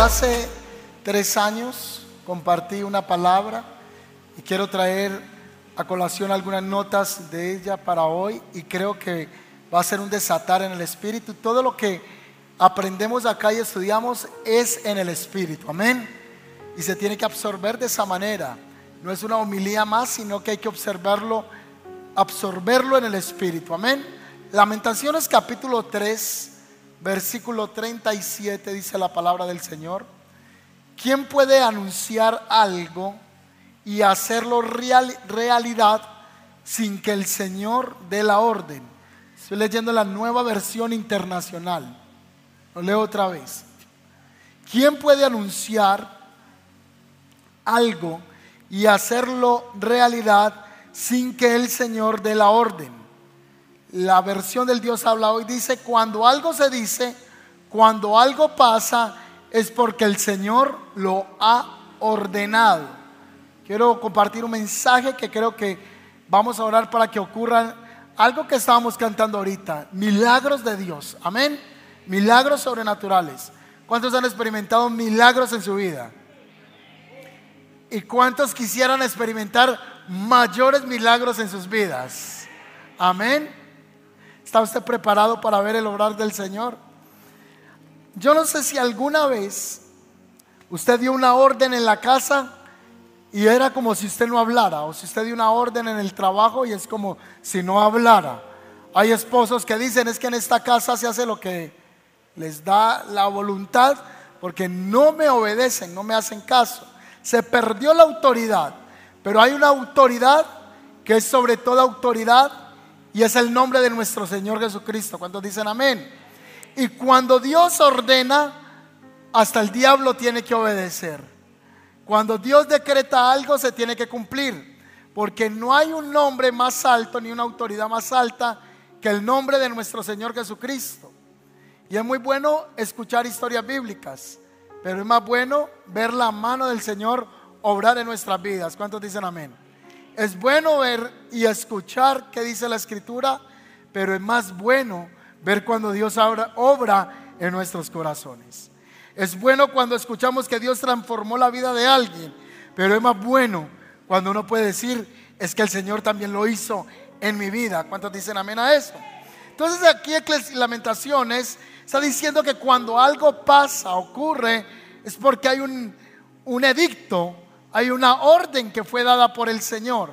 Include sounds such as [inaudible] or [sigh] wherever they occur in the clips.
hace tres años compartí una palabra y quiero traer a colación algunas notas de ella para hoy y creo que va a ser un desatar en el espíritu. Todo lo que aprendemos acá y estudiamos es en el espíritu, amén. Y se tiene que absorber de esa manera. No es una homilía más, sino que hay que observarlo, absorberlo en el espíritu, amén. Lamentaciones capítulo 3, versículo 37 dice la palabra del Señor. ¿Quién puede anunciar algo y hacerlo realidad sin que el Señor dé la orden? Estoy leyendo la nueva versión internacional. Lo leo otra vez. ¿Quién puede anunciar algo y hacerlo realidad sin que el Señor dé la orden? La versión del Dios habla hoy dice, cuando algo se dice, cuando algo pasa, es porque el Señor lo ha ordenado. Quiero compartir un mensaje que creo que vamos a orar para que ocurra algo que estábamos cantando ahorita, milagros de Dios. Amén. Milagros sobrenaturales. ¿Cuántos han experimentado milagros en su vida? ¿Y cuántos quisieran experimentar mayores milagros en sus vidas? Amén. ¿Está usted preparado para ver el obrar del Señor? Yo no sé si alguna vez usted dio una orden en la casa y era como si usted no hablara, o si usted dio una orden en el trabajo y es como si no hablara. Hay esposos que dicen es que en esta casa se hace lo que les da la voluntad porque no me obedecen, no me hacen caso. Se perdió la autoridad, pero hay una autoridad que es sobre toda autoridad y es el nombre de nuestro Señor Jesucristo. ¿Cuántos dicen amén? Y cuando Dios ordena, hasta el diablo tiene que obedecer. Cuando Dios decreta algo, se tiene que cumplir. Porque no hay un nombre más alto ni una autoridad más alta que el nombre de nuestro Señor Jesucristo. Y es muy bueno escuchar historias bíblicas, pero es más bueno ver la mano del Señor obrar en nuestras vidas. ¿Cuántos dicen amén? Es bueno ver y escuchar qué dice la Escritura, pero es más bueno ver cuando Dios obra, en nuestros corazones. Es bueno cuando escuchamos que Dios transformó la vida de alguien, pero es más bueno cuando uno puede decir, es que el Señor también lo hizo en mi vida. ¿Cuántos dicen amén a eso? Entonces aquí Lamentaciones está diciendo que cuando algo pasa, ocurre, es porque hay un, un edicto, hay una orden que fue dada por el Señor.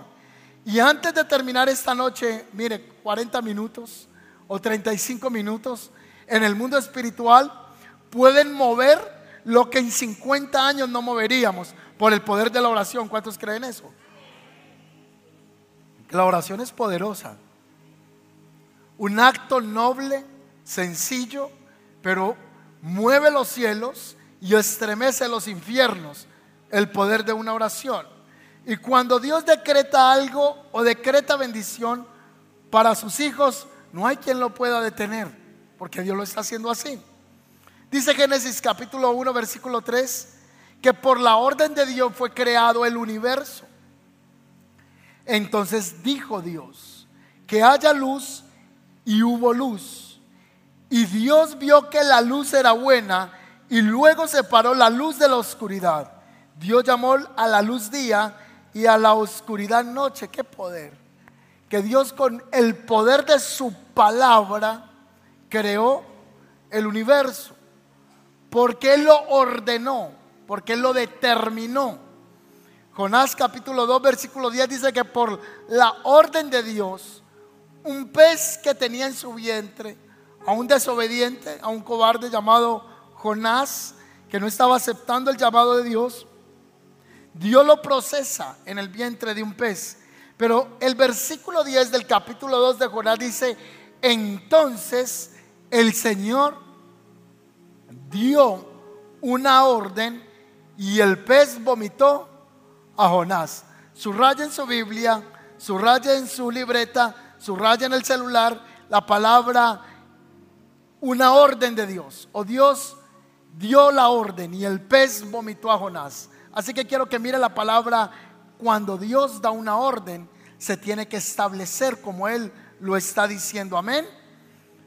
Y antes de terminar esta noche, mire, 40 minutos, o 35 minutos en el mundo espiritual pueden mover lo que en 50 años no moveríamos por el poder de la oración. ¿Cuántos creen eso? La oración es poderosa. Un acto noble, sencillo, pero mueve los cielos y estremece los infiernos el poder de una oración. Y cuando Dios decreta algo o decreta bendición para sus hijos, no hay quien lo pueda detener, porque Dios lo está haciendo así. Dice Génesis capítulo 1, versículo 3, que por la orden de Dios fue creado el universo. Entonces dijo Dios, que haya luz y hubo luz. Y Dios vio que la luz era buena y luego separó la luz de la oscuridad. Dios llamó a la luz día y a la oscuridad noche. ¡Qué poder! que Dios con el poder de su palabra creó el universo. Porque Él lo ordenó, porque Él lo determinó. Jonás capítulo 2 versículo 10 dice que por la orden de Dios, un pez que tenía en su vientre, a un desobediente, a un cobarde llamado Jonás, que no estaba aceptando el llamado de Dios, Dios lo procesa en el vientre de un pez pero el versículo 10 del capítulo 2 de Jonás dice, entonces el Señor dio una orden y el pez vomitó a Jonás. Subraya en su Biblia, subraya en su libreta, subraya en el celular la palabra una orden de Dios. O Dios dio la orden y el pez vomitó a Jonás. Así que quiero que mire la palabra cuando Dios da una orden, se tiene que establecer como Él lo está diciendo. Amén.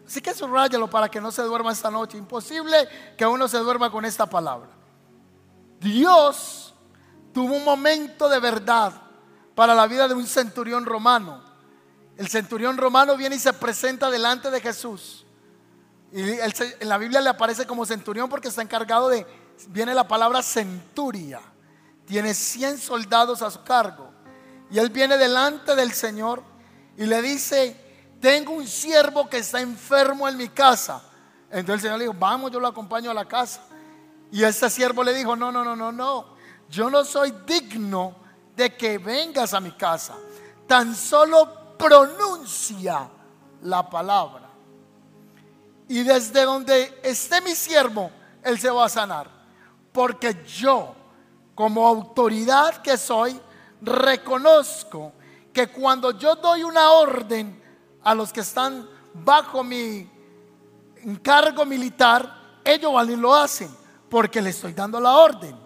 Así que subrayalo para que no se duerma esta noche. Imposible que uno se duerma con esta palabra. Dios tuvo un momento de verdad para la vida de un centurión romano. El centurión romano viene y se presenta delante de Jesús. Y en la Biblia le aparece como centurión porque está encargado de, viene la palabra centuria. Tiene 100 soldados a su cargo. Y él viene delante del Señor y le dice, tengo un siervo que está enfermo en mi casa. Entonces el Señor le dijo, vamos, yo lo acompaño a la casa. Y este siervo le dijo, no, no, no, no, no. Yo no soy digno de que vengas a mi casa. Tan solo pronuncia la palabra. Y desde donde esté mi siervo, él se va a sanar. Porque yo, como autoridad que soy, reconozco que cuando yo doy una orden a los que están bajo mi encargo militar, ellos van y lo hacen, porque le estoy dando la orden.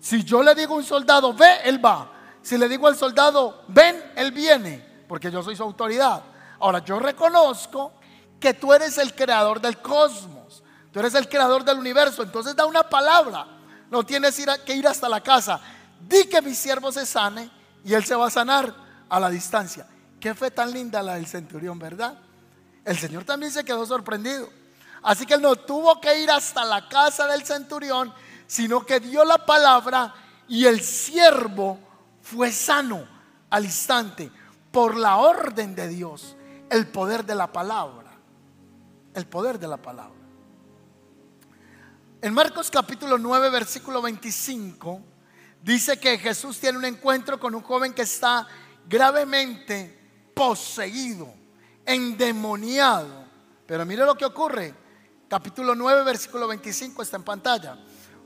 Si yo le digo a un soldado, ve, él va. Si le digo al soldado, ven, él viene, porque yo soy su autoridad. Ahora, yo reconozco que tú eres el creador del cosmos, tú eres el creador del universo, entonces da una palabra. No tienes que ir hasta la casa. Di que mi siervo se sane y él se va a sanar a la distancia. Qué fe tan linda la del centurión, ¿verdad? El Señor también se quedó sorprendido. Así que él no tuvo que ir hasta la casa del centurión, sino que dio la palabra y el siervo fue sano al instante por la orden de Dios, el poder de la palabra, el poder de la palabra. En Marcos capítulo 9, versículo 25, dice que Jesús tiene un encuentro con un joven que está gravemente poseído, endemoniado. Pero mire lo que ocurre. Capítulo 9, versículo 25 está en pantalla.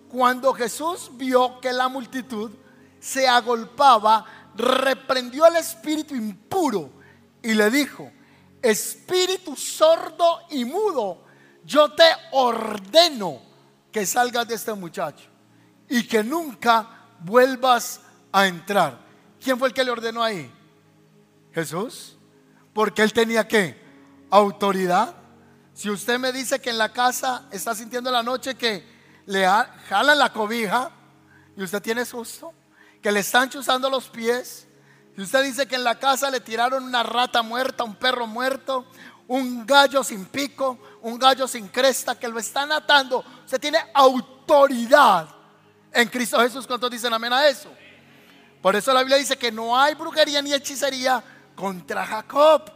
Cuando Jesús vio que la multitud se agolpaba, reprendió al espíritu impuro y le dijo, espíritu sordo y mudo, yo te ordeno que salgas de este muchacho y que nunca vuelvas a entrar. ¿Quién fue el que le ordenó ahí? Jesús. Porque él tenía que autoridad. Si usted me dice que en la casa está sintiendo la noche que le jalan la cobija y usted tiene susto, que le están chuzando los pies, si usted dice que en la casa le tiraron una rata muerta, un perro muerto, un gallo sin pico, un gallo sin cresta, que lo están atando, usted tiene autoridad en Cristo Jesús. ¿Cuántos dicen amén a eso? Por eso la Biblia dice que no hay brujería ni hechicería contra Jacob,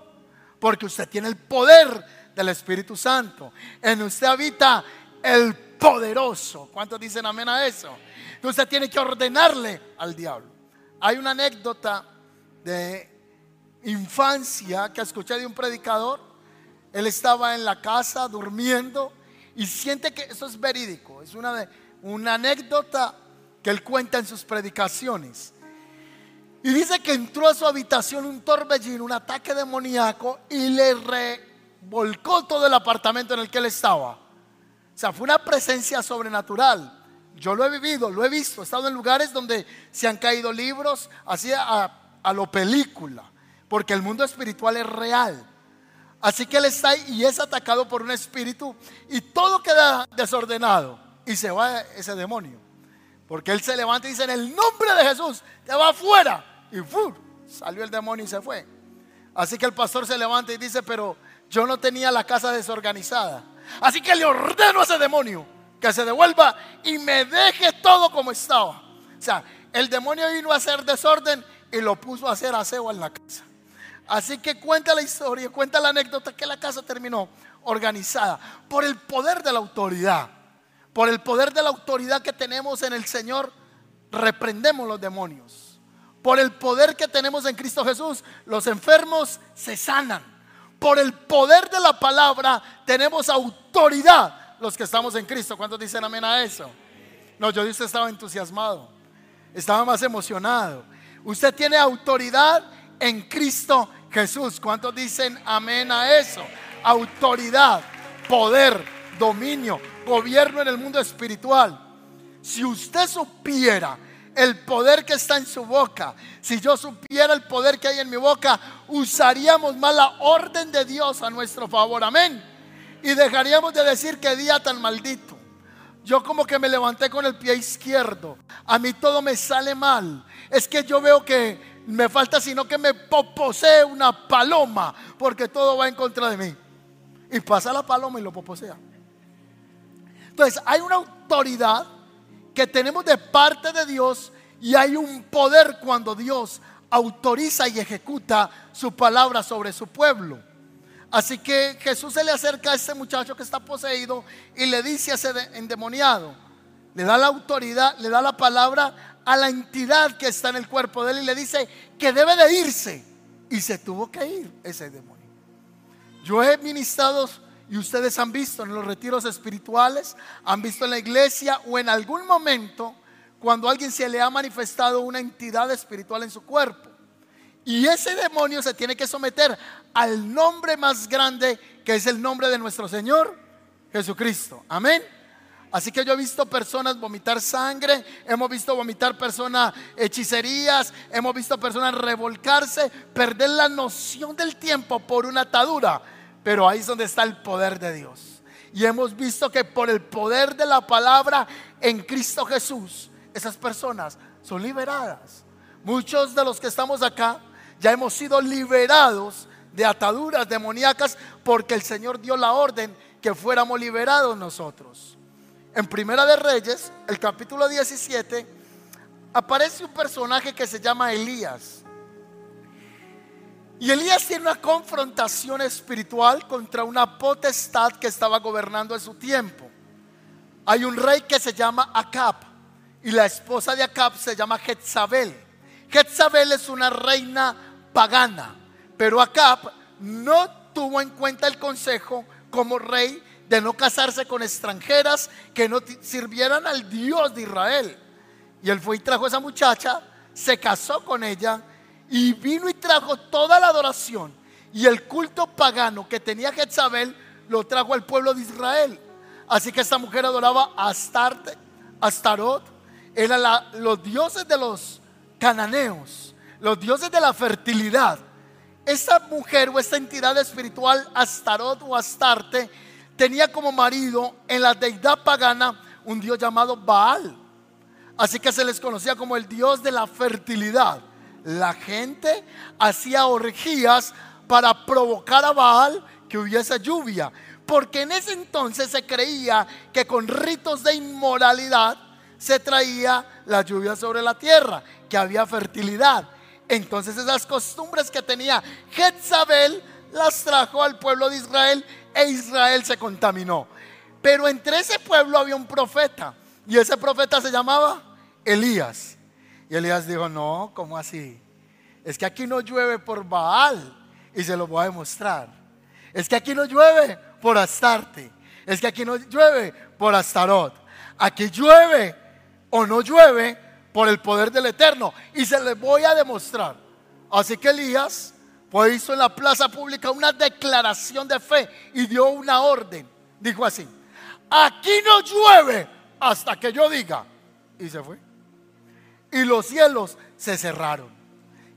porque usted tiene el poder del Espíritu Santo. En usted habita el poderoso. ¿Cuántos dicen amén a eso? Usted tiene que ordenarle al diablo. Hay una anécdota de infancia que escuché de un predicador. Él estaba en la casa durmiendo y siente que eso es verídico. Es una, una anécdota que él cuenta en sus predicaciones. Y dice que entró a su habitación un torbellino, un ataque demoníaco y le revolcó todo el apartamento en el que él estaba. O sea, fue una presencia sobrenatural. Yo lo he vivido, lo he visto, he estado en lugares donde se han caído libros así a, a lo película, porque el mundo espiritual es real. Así que él está ahí y es atacado por un espíritu y todo queda desordenado y se va ese demonio. Porque él se levanta y dice, en el nombre de Jesús, te va afuera. Y salió el demonio y se fue. Así que el pastor se levanta y dice, pero yo no tenía la casa desorganizada. Así que le ordeno a ese demonio que se devuelva y me deje todo como estaba. O sea, el demonio vino a hacer desorden y lo puso a hacer aseo en la casa. Así que cuenta la historia, cuenta la anécdota que la casa terminó organizada por el poder de la autoridad. Por el poder de la autoridad que tenemos en el Señor, reprendemos los demonios. Por el poder que tenemos en Cristo Jesús, los enfermos se sanan. Por el poder de la palabra tenemos autoridad los que estamos en Cristo. ¿Cuántos dicen amén a eso? No, yo dije estaba entusiasmado. Estaba más emocionado. Usted tiene autoridad en Cristo Jesús. ¿Cuántos dicen amén a eso? Autoridad, poder, dominio gobierno en el mundo espiritual. Si usted supiera el poder que está en su boca, si yo supiera el poder que hay en mi boca, usaríamos más la orden de Dios a nuestro favor. Amén. Y dejaríamos de decir que día tan maldito. yo como que me levanté con el pie izquierdo. A mí todo me sale mal. Es que yo veo que me falta sino que me poposee una paloma, porque todo va en contra de mí. Y pasa la paloma y lo poposea. Entonces, hay una autoridad que tenemos de parte de Dios y hay un poder cuando Dios autoriza y ejecuta su palabra sobre su pueblo. Así que Jesús se le acerca a ese muchacho que está poseído y le dice a ese endemoniado, le da la autoridad, le da la palabra a la entidad que está en el cuerpo de él y le dice que debe de irse. Y se tuvo que ir ese demonio. Yo he ministrado y ustedes han visto en los retiros espirituales, han visto en la iglesia o en algún momento cuando alguien se le ha manifestado una entidad espiritual en su cuerpo. Y ese demonio se tiene que someter al nombre más grande que es el nombre de nuestro Señor Jesucristo. Amén. Así que yo he visto personas vomitar sangre, hemos visto vomitar personas hechicerías, hemos visto personas revolcarse, perder la noción del tiempo por una atadura. Pero ahí es donde está el poder de Dios. Y hemos visto que por el poder de la palabra en Cristo Jesús, esas personas son liberadas. Muchos de los que estamos acá ya hemos sido liberados de ataduras demoníacas porque el Señor dio la orden que fuéramos liberados nosotros. En Primera de Reyes, el capítulo 17, aparece un personaje que se llama Elías. Y Elías tiene una confrontación espiritual contra una potestad que estaba gobernando en su tiempo. Hay un rey que se llama Acab y la esposa de Acab se llama Jezabel. Jezabel es una reina pagana, pero Acab no tuvo en cuenta el consejo como rey de no casarse con extranjeras que no sirvieran al Dios de Israel. Y él fue y trajo a esa muchacha, se casó con ella y vino y trajo toda la adoración y el culto pagano que tenía Jezabel lo trajo al pueblo de Israel. Así que esta mujer adoraba a Astarte, Astarot, eran los dioses de los cananeos, los dioses de la fertilidad. Esta mujer o esta entidad espiritual, Astarot o Astarte, tenía como marido en la deidad pagana un dios llamado Baal. Así que se les conocía como el dios de la fertilidad. La gente hacía orgías para provocar a Baal que hubiese lluvia. Porque en ese entonces se creía que con ritos de inmoralidad se traía la lluvia sobre la tierra, que había fertilidad. Entonces esas costumbres que tenía Jezabel las trajo al pueblo de Israel e Israel se contaminó. Pero entre ese pueblo había un profeta y ese profeta se llamaba Elías. Y Elías dijo, no, ¿cómo así? Es que aquí no llueve por Baal y se lo voy a demostrar. Es que aquí no llueve por Astarte. Es que aquí no llueve por Astarot. Aquí llueve o no llueve por el poder del Eterno. Y se le voy a demostrar. Así que Elías pues hizo en la plaza pública una declaración de fe y dio una orden. Dijo así, aquí no llueve hasta que yo diga. Y se fue. Y los cielos se cerraron.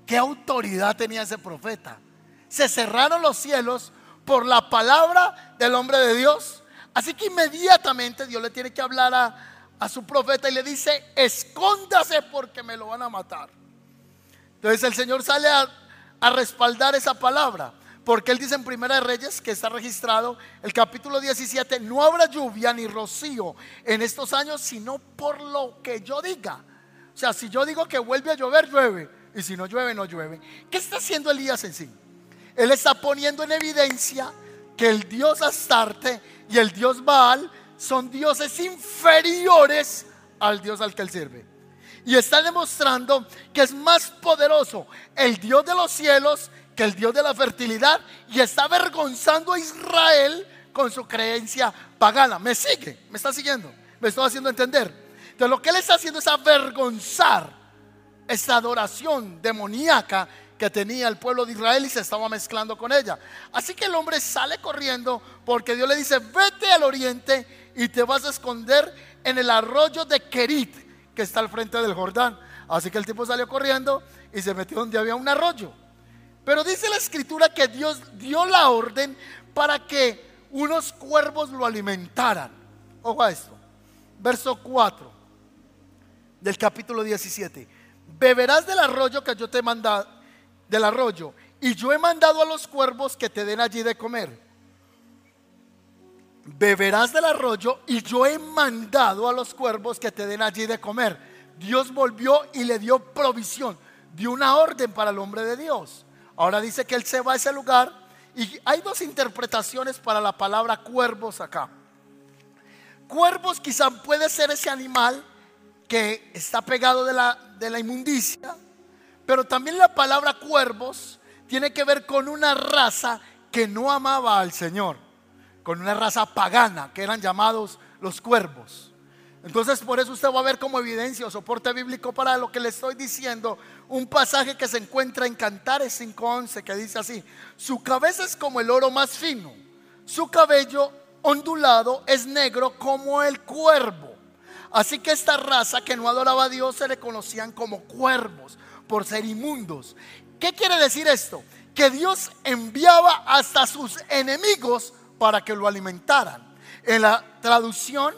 ¿Qué autoridad tenía ese profeta? Se cerraron los cielos por la palabra del hombre de Dios. Así que inmediatamente Dios le tiene que hablar a, a su profeta y le dice, escóndase porque me lo van a matar. Entonces el Señor sale a a respaldar esa palabra. Porque él dice en Primera de Reyes, que está registrado, el capítulo 17, no habrá lluvia ni rocío en estos años, sino por lo que yo diga. O sea, si yo digo que vuelve a llover, llueve. Y si no llueve, no llueve. ¿Qué está haciendo Elías en sí? Él está poniendo en evidencia que el dios Astarte y el dios Baal son dioses inferiores al dios al que él sirve y está demostrando que es más poderoso el Dios de los cielos que el Dios de la fertilidad y está avergonzando a Israel con su creencia pagana. ¿Me sigue? ¿Me está siguiendo? ¿Me estoy haciendo entender? Entonces lo que él está haciendo es avergonzar esa adoración demoníaca que tenía el pueblo de Israel y se estaba mezclando con ella. Así que el hombre sale corriendo porque Dios le dice, vete al oriente y te vas a esconder en el arroyo de Kerit que está al frente del Jordán. Así que el tipo salió corriendo y se metió donde había un arroyo. Pero dice la escritura que Dios dio la orden para que unos cuervos lo alimentaran. Ojo a esto. verso 4 del capítulo 17. Beberás del arroyo que yo te he mandado, del arroyo, y yo he mandado a los cuervos que te den allí de comer. Beberás del arroyo y yo he mandado a los cuervos que te den allí de comer. Dios volvió y le dio provisión, dio una orden para el hombre de Dios. Ahora dice que él se va a ese lugar y hay dos interpretaciones para la palabra cuervos acá. Cuervos quizá puede ser ese animal que está pegado de la, de la inmundicia, pero también la palabra cuervos tiene que ver con una raza que no amaba al Señor, con una raza pagana que eran llamados los cuervos. Entonces por eso usted va a ver como evidencia o soporte bíblico para lo que le estoy diciendo un pasaje que se encuentra en Cantares 5.11 que dice así, su cabeza es como el oro más fino, su cabello ondulado es negro como el cuervo. Así que esta raza que no adoraba a Dios se le conocían como cuervos por ser inmundos. ¿Qué quiere decir esto? Que Dios enviaba hasta sus enemigos para que lo alimentaran. En la traducción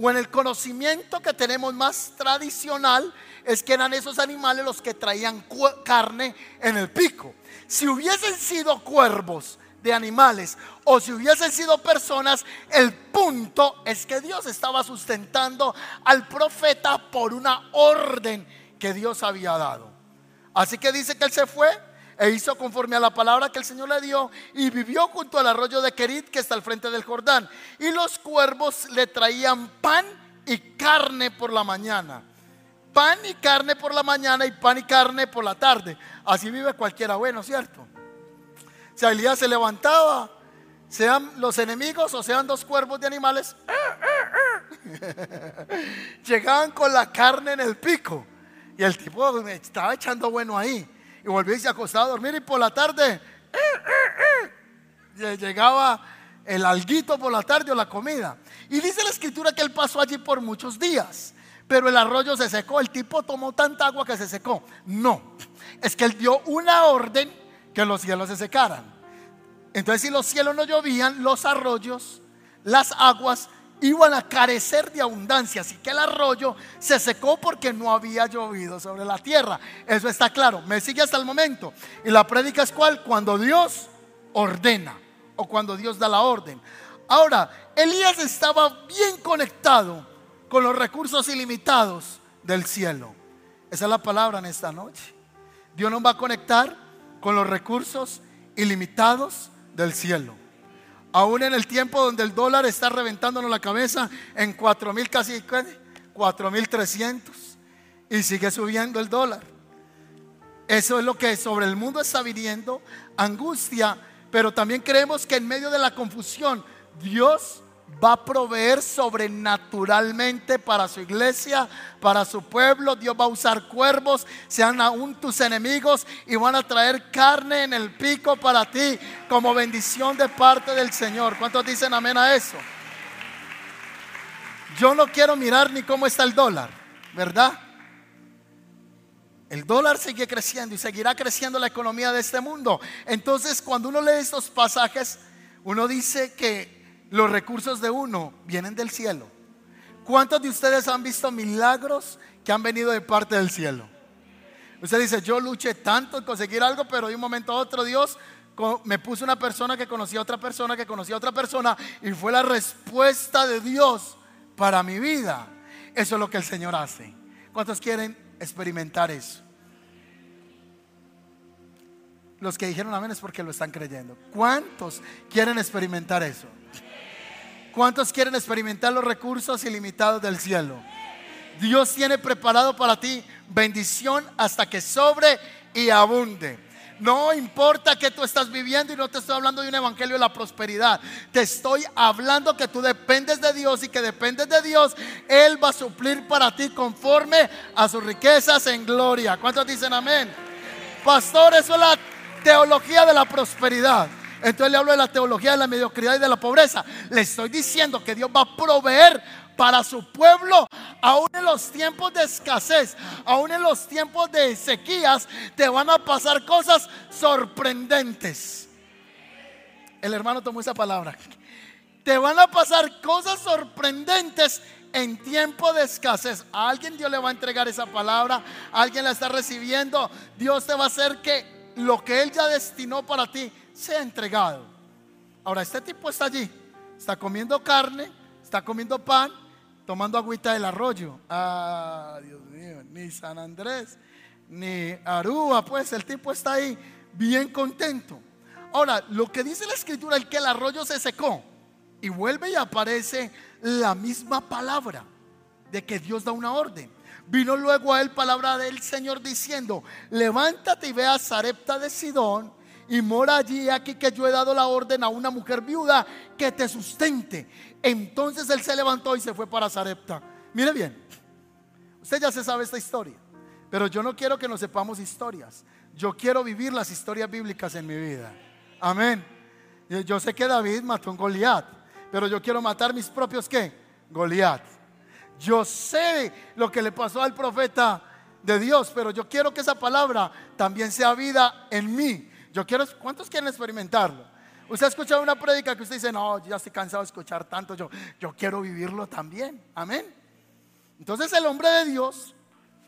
o en el conocimiento que tenemos más tradicional es que eran esos animales los que traían carne en el pico. Si hubiesen sido cuervos de animales o si hubiesen sido personas, el punto es que Dios estaba sustentando al profeta por una orden que Dios había dado. Así que dice que él se fue e hizo conforme a la palabra que el Señor le dio y vivió junto al arroyo de Kerit que está al frente del Jordán. Y los cuervos le traían pan y carne por la mañana. Pan y carne por la mañana y pan y carne por la tarde. Así vive cualquiera bueno, ¿cierto? Si Elías se levantaba, sean los enemigos o sean dos cuervos de animales, [laughs] llegaban con la carne en el pico. Y el tipo estaba echando bueno ahí. Y volvía y se acostaba a dormir. Y por la tarde llegaba el alguito por la tarde o la comida. Y dice la escritura que él pasó allí por muchos días. Pero el arroyo se secó. El tipo tomó tanta agua que se secó. No. Es que él dio una orden que los cielos se secaran. Entonces si los cielos no llovían, los arroyos, las aguas iban a carecer de abundancia. Así que el arroyo se secó porque no había llovido sobre la tierra. Eso está claro. Me sigue hasta el momento. Y la prédica es cuál? Cuando Dios ordena o cuando Dios da la orden. Ahora, Elías estaba bien conectado con los recursos ilimitados del cielo. Esa es la palabra en esta noche. Dios nos va a conectar con los recursos ilimitados del cielo. Aún en el tiempo donde el dólar está reventándonos la cabeza en 4 mil casi 4 mil 300 y sigue subiendo el dólar. Eso es lo que sobre el mundo está viniendo, angustia, pero también creemos que en medio de la confusión Dios va a proveer sobrenaturalmente para su iglesia, para su pueblo. Dios va a usar cuervos, sean aún tus enemigos, y van a traer carne en el pico para ti como bendición de parte del Señor. ¿Cuántos dicen amén a eso? Yo no quiero mirar ni cómo está el dólar, ¿verdad? El dólar sigue creciendo y seguirá creciendo la economía de este mundo. Entonces, cuando uno lee estos pasajes, uno dice que los recursos de uno vienen del cielo. ¿Cuántos de ustedes han visto milagros que han venido de parte del cielo? Usted dice, yo luché tanto en conseguir algo, pero de un momento a otro Dios me puso una persona que conocía a otra persona, que conocía a otra persona, y fue la respuesta de Dios para mi vida. Eso es lo que el Señor hace. ¿Cuántos quieren experimentar eso? Los que dijeron amén es porque lo están creyendo. ¿Cuántos quieren experimentar eso? ¿Cuántos quieren experimentar los recursos ilimitados del cielo? Dios tiene preparado para ti bendición hasta que sobre y abunde. No importa que tú estás viviendo y no te estoy hablando de un evangelio de la prosperidad. Te estoy hablando que tú dependes de Dios y que dependes de Dios. Él va a suplir para ti conforme a sus riquezas en gloria. ¿Cuántos dicen amén? Pastor, eso es la teología de la prosperidad. Entonces le hablo de la teología de la mediocridad y de la pobreza. Le estoy diciendo que Dios va a proveer para su pueblo, aún en los tiempos de escasez, aún en los tiempos de sequías, te van a pasar cosas sorprendentes. El hermano tomó esa palabra. Te van a pasar cosas sorprendentes en tiempo de escasez, a alguien Dios le va a entregar esa palabra, alguien la está recibiendo, Dios te va a hacer que lo que Él ya destinó para ti sea entregado. Ahora, este tipo está allí, está comiendo carne, está comiendo pan, tomando agüita del arroyo. Ah, Dios mío, ni San Andrés, ni Aruba, pues el tipo está ahí bien contento. Ahora, lo que dice la escritura es que el arroyo se secó y vuelve y aparece la misma palabra de que Dios da una orden. Vino luego a él palabra del Señor diciendo, levántate y ve a de Sidón y mora allí aquí que yo he dado la orden a una mujer viuda que te sustente. Entonces él se levantó y se fue para Sarepta. Mire bien, usted ya se sabe esta historia, pero yo no quiero que nos sepamos historias. Yo quiero vivir las historias bíblicas en mi vida. Amén. Yo sé que David mató a un Goliat, pero yo quiero matar mis propios qué? Goliat. Yo sé lo que le pasó al profeta de Dios, pero yo quiero que esa palabra también sea vida en mí. Yo quiero, ¿cuántos quieren experimentarlo? Usted ha escuchado una prédica que usted dice, no, ya estoy cansado de escuchar tanto, yo, yo quiero vivirlo también. Amén. Entonces el hombre de Dios,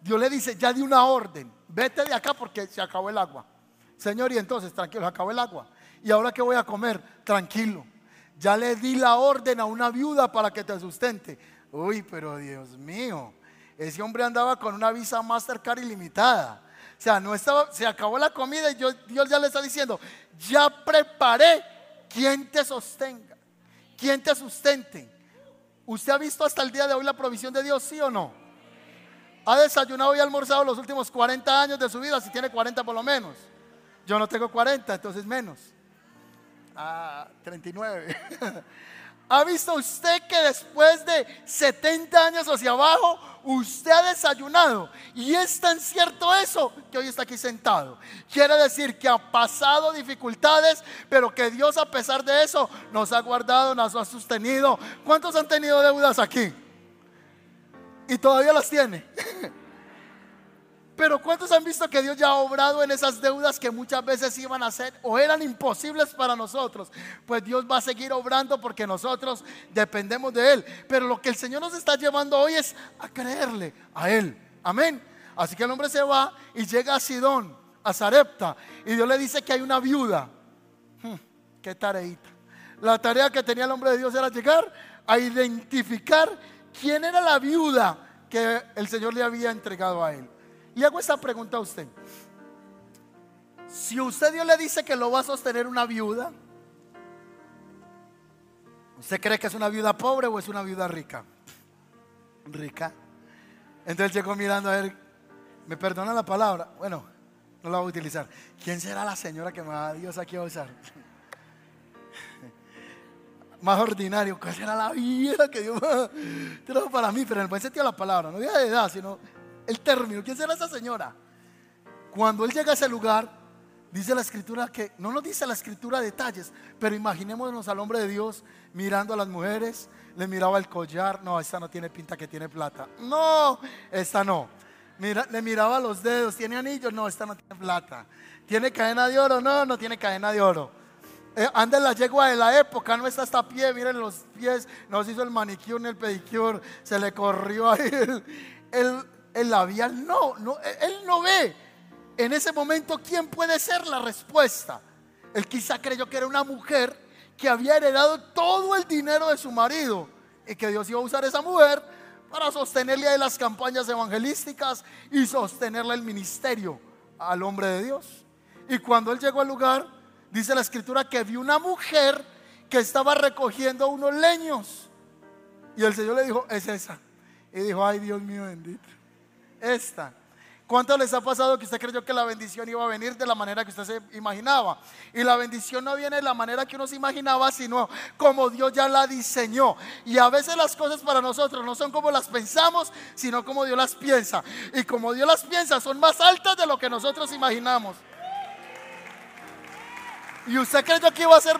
Dios le dice, ya di una orden, vete de acá porque se acabó el agua. Señor, y entonces, tranquilo, se acabó el agua. ¿Y ahora qué voy a comer? Tranquilo. Ya le di la orden a una viuda para que te sustente. Uy, pero Dios mío, ese hombre andaba con una visa Mastercard ilimitada. O sea, no estaba, se acabó la comida y Dios ya le está diciendo, ya preparé quien te sostenga, quien te sustente. ¿Usted ha visto hasta el día de hoy la provisión de Dios, sí o no? ¿Ha desayunado y almorzado los últimos 40 años de su vida, si tiene 40 por lo menos? Yo no tengo 40, entonces menos. Ah, 39. [laughs] ¿Ha visto usted que después de 70 años hacia abajo, usted ha desayunado? Y es tan cierto eso que hoy está aquí sentado. Quiere decir que ha pasado dificultades, pero que Dios a pesar de eso nos ha guardado, nos ha sostenido. ¿Cuántos han tenido deudas aquí? Y todavía las tiene. [laughs] Pero ¿cuántos han visto que Dios ya ha obrado en esas deudas que muchas veces iban a ser o eran imposibles para nosotros? Pues Dios va a seguir obrando porque nosotros dependemos de Él. Pero lo que el Señor nos está llevando hoy es a creerle a Él. Amén. Así que el hombre se va y llega a Sidón, a Zarepta, y Dios le dice que hay una viuda. Hmm, qué tareita. La tarea que tenía el hombre de Dios era llegar a identificar quién era la viuda que el Señor le había entregado a él. Y hago esta pregunta a usted. Si usted Dios le dice que lo va a sostener una viuda, ¿usted cree que es una viuda pobre o es una viuda rica? Rica. Entonces llegó mirando a ver, me perdona la palabra, bueno, no la voy a utilizar. ¿Quién será la señora que va a Dios aquí a usar? Más ordinario, ¿cuál será la vida que Dios [laughs] trajo para mí? Pero en el buen sentido de la palabra, no vida de edad, sino el término. ¿Quién será esa señora? Cuando él llega a ese lugar, dice la escritura que, no nos dice la escritura detalles, pero imaginémonos al hombre de Dios mirando a las mujeres, le miraba el collar, no, esta no tiene pinta que tiene plata, no, esta no. Mira, le miraba los dedos, ¿tiene anillos? No, esta no tiene plata. ¿Tiene cadena de oro? No, no tiene cadena de oro. Eh, anda en la yegua de la época, no está hasta pie, miren los pies, no se hizo el manicure ni el pedicure, se le corrió ahí el labial. No, no, él no ve en ese momento quién puede ser la respuesta. Él quizá creyó que era una mujer que había heredado todo el dinero de su marido y que Dios iba a usar esa mujer para sostenerle ahí las campañas evangelísticas y sostenerle el ministerio al hombre de Dios. Y cuando él llegó al lugar, dice la escritura que vio una mujer que estaba recogiendo unos leños. Y el Señor le dijo, es esa. Y dijo, ay Dios mío bendito esta. ¿Cuánto les ha pasado que usted creyó que la bendición iba a venir de la manera que usted se imaginaba? Y la bendición no viene de la manera que uno se imaginaba, sino como Dios ya la diseñó. Y a veces las cosas para nosotros no son como las pensamos, sino como Dios las piensa. Y como Dios las piensa, son más altas de lo que nosotros imaginamos. Y usted creyó que iba a ser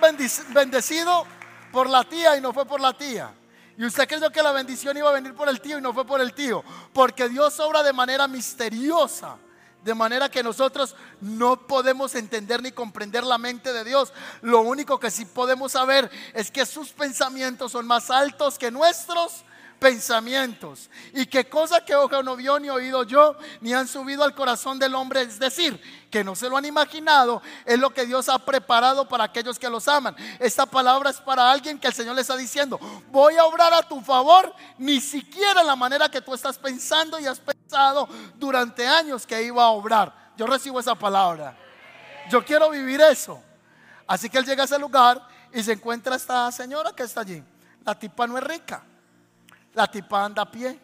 bendecido por la tía y no fue por la tía. Y usted creyó que la bendición iba a venir por el tío y no fue por el tío. Porque Dios obra de manera misteriosa. De manera que nosotros no podemos entender ni comprender la mente de Dios. Lo único que sí podemos saber es que sus pensamientos son más altos que nuestros pensamientos. Y qué cosa que ojo no vio ni oído yo, ni han subido al corazón del hombre, es decir, que no se lo han imaginado, es lo que Dios ha preparado para aquellos que los aman. Esta palabra es para alguien que el Señor le está diciendo, voy a obrar a tu favor, ni siquiera la manera que tú estás pensando y has pensado durante años que iba a obrar. Yo recibo esa palabra. Yo quiero vivir eso. Así que él llega a ese lugar y se encuentra esta señora que está allí. La tipa no es rica. La tipa anda a pie.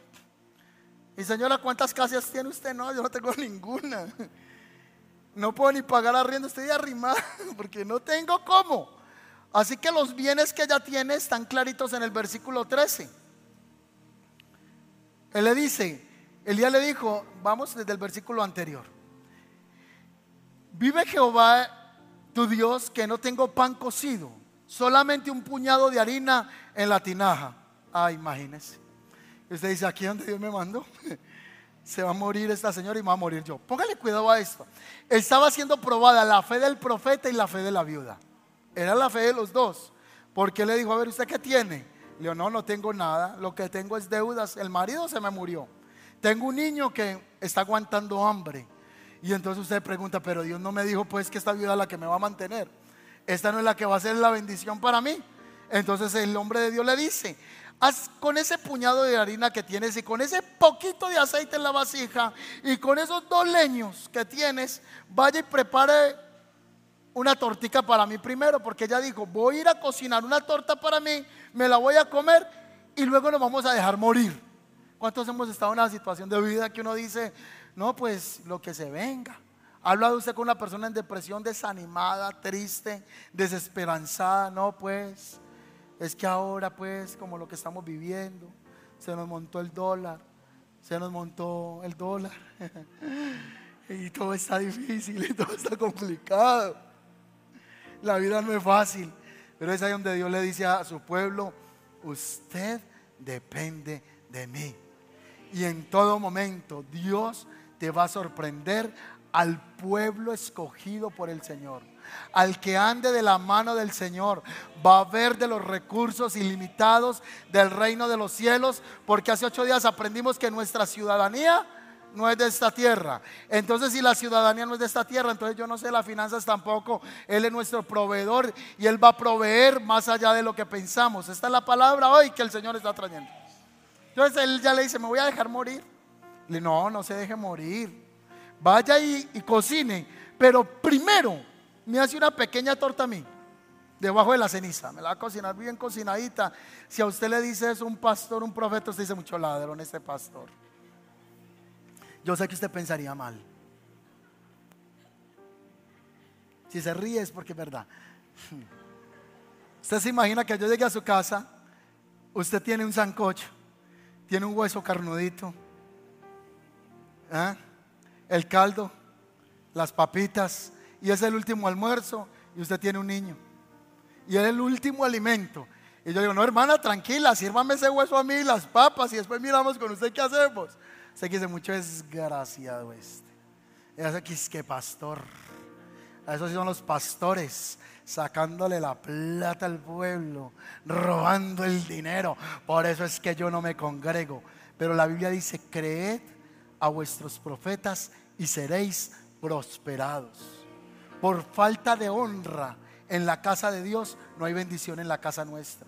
Y señora, ¿cuántas casas tiene usted? No, yo no tengo [laughs] ninguna. No puedo ni pagar arriendo, estoy arrimada [laughs] porque no tengo cómo. Así que los bienes que ella tiene están claritos en el versículo 13. Él le dice, Elías le dijo, vamos desde el versículo anterior. Vive Jehová tu Dios que no tengo pan cocido, solamente un puñado de harina en la tinaja. Ah, imagínese. Usted dice, aquí donde Dios me mandó, [laughs] se va a morir esta señora y me va a morir yo. Póngale cuidado a esto. Estaba siendo probada la fe del profeta y la fe de la viuda. Era la fe de los dos. Porque le dijo, a ver, ¿usted qué tiene? Le dijo, no, no tengo nada. Lo que tengo es deudas. El marido se me murió. Tengo un niño que está aguantando hambre. Y entonces usted pregunta, pero Dios no me dijo pues que esta viuda es la que me va a mantener. Esta no es la que va a ser la bendición para mí. Entonces el hombre de Dios le dice, haz con ese puñado de harina que tienes y con ese poquito de aceite en la vasija y con esos dos leños que tienes, vaya y prepare una tortica para mí primero, porque ella dijo, voy a ir a cocinar una torta para mí, me la voy a comer y luego nos vamos a dejar morir. ¿Cuántos hemos estado en una situación de vida que uno dice, no, pues lo que se venga. ¿Ha hablado usted con una persona en depresión, desanimada, triste, desesperanzada? No, pues es que ahora, pues, como lo que estamos viviendo, se nos montó el dólar, se nos montó el dólar. [laughs] y todo está difícil y [laughs] todo está complicado. La vida no es fácil, pero es ahí donde Dios le dice a su pueblo, usted depende de mí. Y en todo momento Dios te va a sorprender al pueblo escogido por el Señor. Al que ande de la mano del Señor va a ver de los recursos ilimitados del reino de los cielos, porque hace ocho días aprendimos que nuestra ciudadanía no es de esta tierra. Entonces, si la ciudadanía no es de esta tierra, entonces yo no sé las finanzas tampoco. Él es nuestro proveedor y Él va a proveer más allá de lo que pensamos. Esta es la palabra hoy que el Señor está trayendo. Entonces Él ya le dice, me voy a dejar morir no, no se deje morir. Vaya y cocine. Pero primero me hace una pequeña torta a mí, debajo de la ceniza. Me la va a cocinar bien cocinadita. Si a usted le dice eso un pastor, un profeta, usted dice mucho ladrón este pastor. Yo sé que usted pensaría mal. Si se ríe es porque es verdad. Usted se imagina que yo llegue a su casa, usted tiene un sancocho, tiene un hueso carnudito, ¿Ah? el caldo, las papitas, y es el último almuerzo, y usted tiene un niño. Y es el último alimento. Y yo digo, no, hermana, tranquila, sírvame ese hueso a mí, las papas, y después miramos con usted qué hacemos. Sé que dice mucho desgraciado este. Ese que es que pastor. Esos son los pastores sacándole la plata al pueblo, robando el dinero. Por eso es que yo no me congrego. Pero la Biblia dice, creed a vuestros profetas y seréis prosperados. Por falta de honra en la casa de Dios, no hay bendición en la casa nuestra.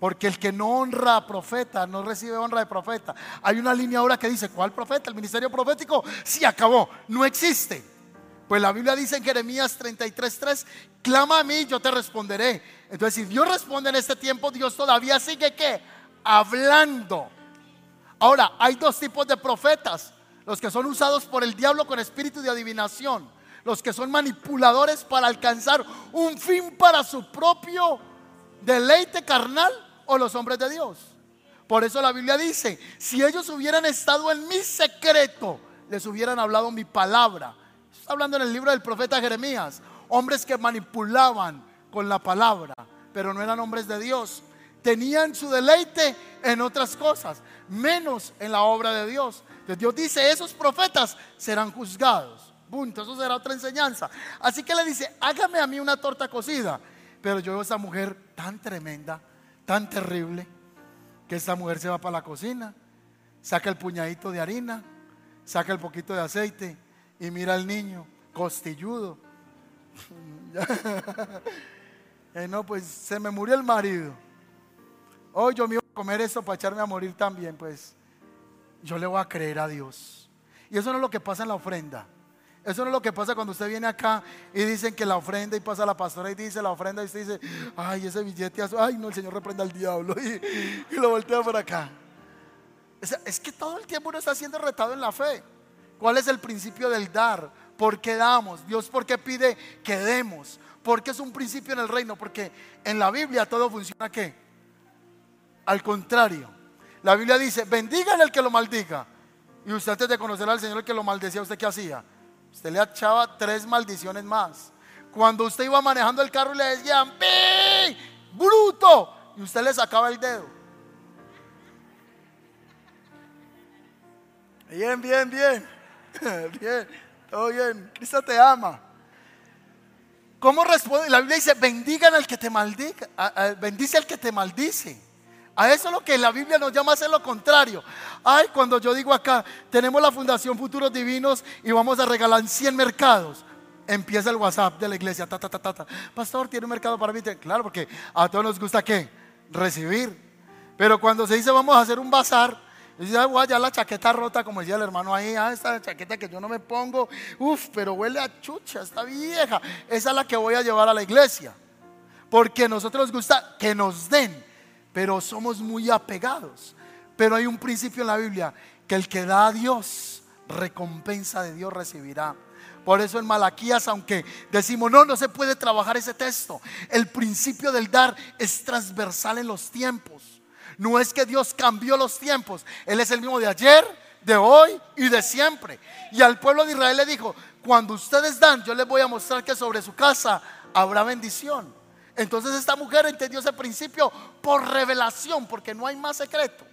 Porque el que no honra a profeta no recibe honra de profeta. Hay una línea ahora que dice, ¿cuál profeta? El ministerio profético sí acabó, no existe. Pues la Biblia dice en Jeremías 33:3, clama a mí, yo te responderé. Entonces, si Dios responde en este tiempo, Dios todavía sigue que hablando. Ahora, hay dos tipos de profetas. Los que son usados por el diablo con espíritu de adivinación. Los que son manipuladores para alcanzar un fin para su propio deleite carnal o los hombres de Dios. Por eso la Biblia dice, si ellos hubieran estado en mi secreto, les hubieran hablado mi palabra. Está hablando en el libro del profeta Jeremías. Hombres que manipulaban con la palabra, pero no eran hombres de Dios tenían su deleite en otras cosas, menos en la obra de Dios. Entonces Dios dice, esos profetas serán juzgados. Punto, eso será otra enseñanza. Así que le dice, hágame a mí una torta cocida. Pero yo veo a esa mujer tan tremenda, tan terrible. que esta mujer se va para la cocina, saca el puñadito de harina, saca el poquito de aceite y mira al niño, costilludo. [laughs] Eh, no, pues se me murió el marido. Hoy yo me iba a comer esto para echarme a morir también, pues yo le voy a creer a Dios. Y eso no es lo que pasa en la ofrenda. Eso no es lo que pasa cuando usted viene acá y dicen que la ofrenda y pasa la pastora y dice la ofrenda y usted dice, ay, ese billete, ay, no, el Señor reprenda al diablo [laughs] y, lo voltea por acá. Es, que todo el tiempo uno está siendo retado en la fe. ¿Cuál es el principio del dar? ¿Por qué damos? Dios, ¿por qué pide que demos? Porque es un principio en el reino. Porque en la Biblia todo funciona ¿qué? Al contrario. La Biblia dice, bendigan el que lo maldiga. Y usted antes de conocer al Señor el que lo maldecía, ¿usted qué hacía? Usted le echaba tres maldiciones más. Cuando usted iba manejando el carro y le decían, ¡Pi! ¡Bruto! Y usted le sacaba el dedo. Bien, bien, bien. [laughs] Bien, todo bien. Cristo te ama. ¿Cómo responde? La Biblia dice, bendigan al que te maldiga, bendice al que te maldice. A eso es lo que la Biblia nos llama hacer lo contrario. Ay, cuando yo digo acá, tenemos la Fundación Futuros Divinos y vamos a regalar 100 mercados. Empieza el WhatsApp de la iglesia. Ta, ta, ta, Pastor, ¿tiene un mercado para mí? Claro, porque a todos nos gusta qué? Recibir. Pero cuando se dice vamos a hacer un bazar, dice, ay, ya la chaqueta rota, como decía el hermano ahí, ah, esta chaqueta que yo no me pongo, Uf, pero huele a chucha, está vieja. Esa es la que voy a llevar a la iglesia. Porque a nosotros nos gusta que nos den pero somos muy apegados. Pero hay un principio en la Biblia, que el que da a Dios, recompensa de Dios recibirá. Por eso en Malaquías, aunque decimos, no, no se puede trabajar ese texto, el principio del dar es transversal en los tiempos. No es que Dios cambió los tiempos, Él es el mismo de ayer, de hoy y de siempre. Y al pueblo de Israel le dijo, cuando ustedes dan, yo les voy a mostrar que sobre su casa habrá bendición. Entonces esta mujer entendió ese principio por revelación, porque no hay más secreto.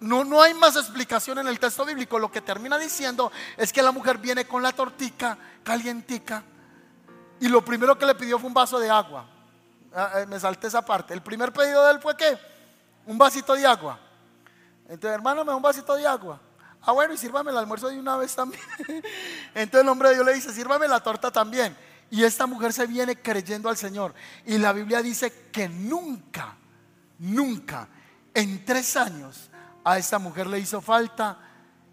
No, no hay más explicación en el texto bíblico. Lo que termina diciendo es que la mujer viene con la tortica calientica y lo primero que le pidió fue un vaso de agua. Ah, eh, me salté esa parte. El primer pedido de él fue que un vasito de agua. Entonces, hermano, me da un vasito de agua. Ah, bueno, y sírvame el almuerzo de una vez también. [laughs] Entonces el hombre de Dios le dice, sírvame la torta también. Y esta mujer se viene creyendo al Señor. Y la Biblia dice que nunca, nunca, en tres años, a esta mujer le hizo falta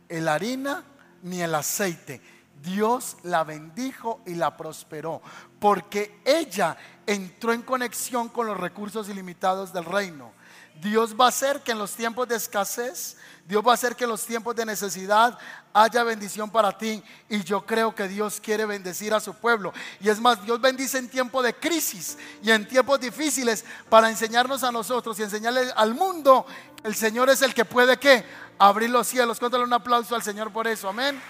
el harina ni el aceite. Dios la bendijo y la prosperó, porque ella entró en conexión con los recursos ilimitados del reino. Dios va a hacer que en los tiempos de escasez, Dios va a hacer que en los tiempos de necesidad haya bendición para ti. Y yo creo que Dios quiere bendecir a su pueblo. Y es más, Dios bendice en tiempos de crisis y en tiempos difíciles para enseñarnos a nosotros y enseñarle al mundo el Señor es el que puede que abrir los cielos. Cuéntale un aplauso al Señor por eso. Amén.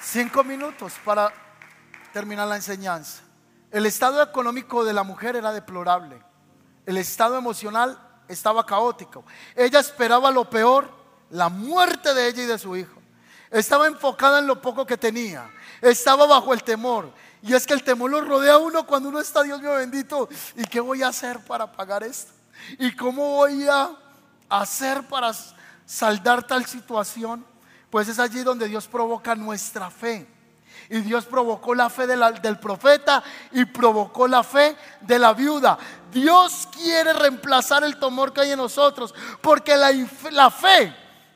Cinco minutos para terminar la enseñanza. El estado económico de la mujer era deplorable. El estado emocional estaba caótico. Ella esperaba lo peor, la muerte de ella y de su hijo. Estaba enfocada en lo poco que tenía. Estaba bajo el temor. Y es que el temor lo rodea a uno cuando uno está, Dios mío bendito. ¿Y qué voy a hacer para pagar esto? ¿Y cómo voy a hacer para saldar tal situación? Pues es allí donde Dios provoca nuestra fe. Y Dios provocó la fe del profeta y provocó la fe de la viuda. Dios quiere reemplazar el temor que hay en nosotros, porque la, la fe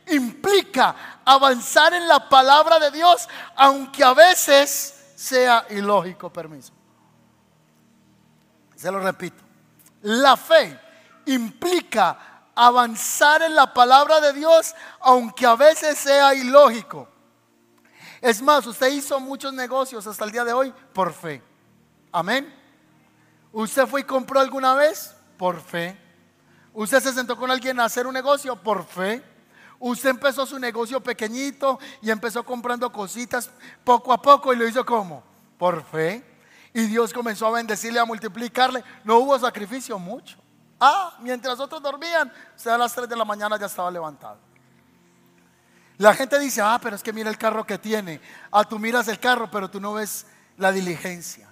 implica avanzar en la palabra de Dios, aunque a veces sea ilógico, permiso. Se lo repito. La fe implica avanzar en la palabra de Dios, aunque a veces sea ilógico. Es más, usted hizo muchos negocios hasta el día de hoy por fe. Amén. ¿Usted fue y compró alguna vez? Por fe. ¿Usted se sentó con alguien a hacer un negocio? Por fe. Usted empezó su negocio pequeñito y empezó comprando cositas poco a poco y lo hizo como? Por fe. Y Dios comenzó a bendecirle, a multiplicarle. No hubo sacrificio mucho. Ah, mientras otros dormían, usted a las 3 de la mañana ya estaba levantado. La gente dice, ah, pero es que mira el carro que tiene. Ah, tú miras el carro, pero tú no ves la diligencia.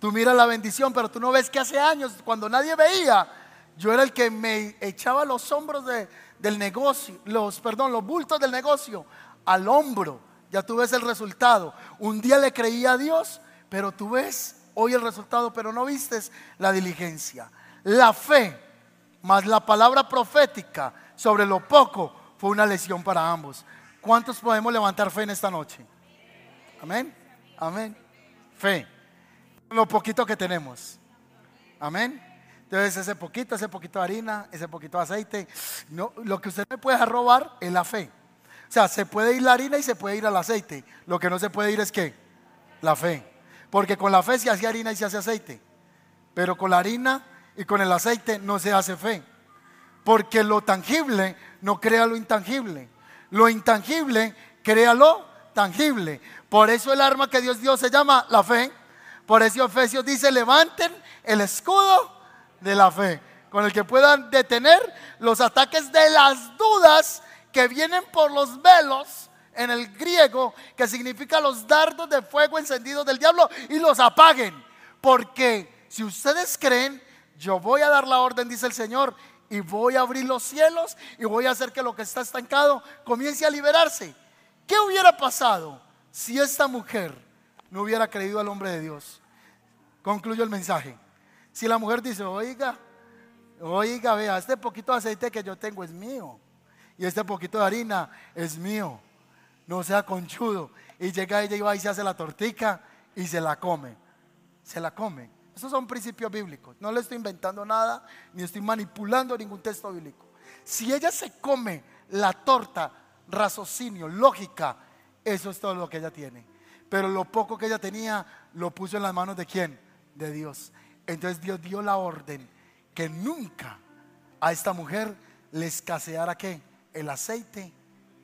Tú miras la bendición, pero tú no ves que hace años, cuando nadie veía, yo era el que me echaba los hombros del negocio, los, perdón, los bultos del negocio al hombro. Ya tú ves el resultado. Un día le creía a Dios, pero tú ves hoy el resultado, pero no vistes la diligencia. La fe más la palabra profética sobre lo poco fue una lesión para ambos. ¿Cuántos podemos levantar fe en esta noche? Amén. Amén. Fe. Lo poquito que tenemos. Amén. Entonces ese poquito, ese poquito de harina, ese poquito de aceite, no, lo que usted me puede robar es la fe. O sea, se puede ir la harina y se puede ir al aceite. Lo que no se puede ir es qué? La fe. Porque con la fe se hace harina y se hace aceite. Pero con la harina y con el aceite no se hace fe. Porque lo tangible no crea lo intangible. Lo intangible crea lo tangible. Por eso el arma que Dios dio se llama la fe. Por eso Efesios dice, levanten el escudo de la fe, con el que puedan detener los ataques de las dudas que vienen por los velos en el griego, que significa los dardos de fuego encendidos del diablo, y los apaguen. Porque si ustedes creen, yo voy a dar la orden, dice el Señor, y voy a abrir los cielos y voy a hacer que lo que está estancado comience a liberarse. ¿Qué hubiera pasado si esta mujer no hubiera creído al hombre de Dios? Concluyo el mensaje. Si la mujer dice, oiga, oiga, vea, este poquito de aceite que yo tengo es mío y este poquito de harina es mío. No sea conchudo. Y llega ella y va y se hace la tortica y se la come. Se la come. Esos son principios bíblicos. No le estoy inventando nada ni estoy manipulando ningún texto bíblico. Si ella se come la torta, raciocinio, lógica, eso es todo lo que ella tiene. Pero lo poco que ella tenía lo puso en las manos de quién? De Dios. Entonces Dios dio la orden que nunca a esta mujer le escaseara qué? el aceite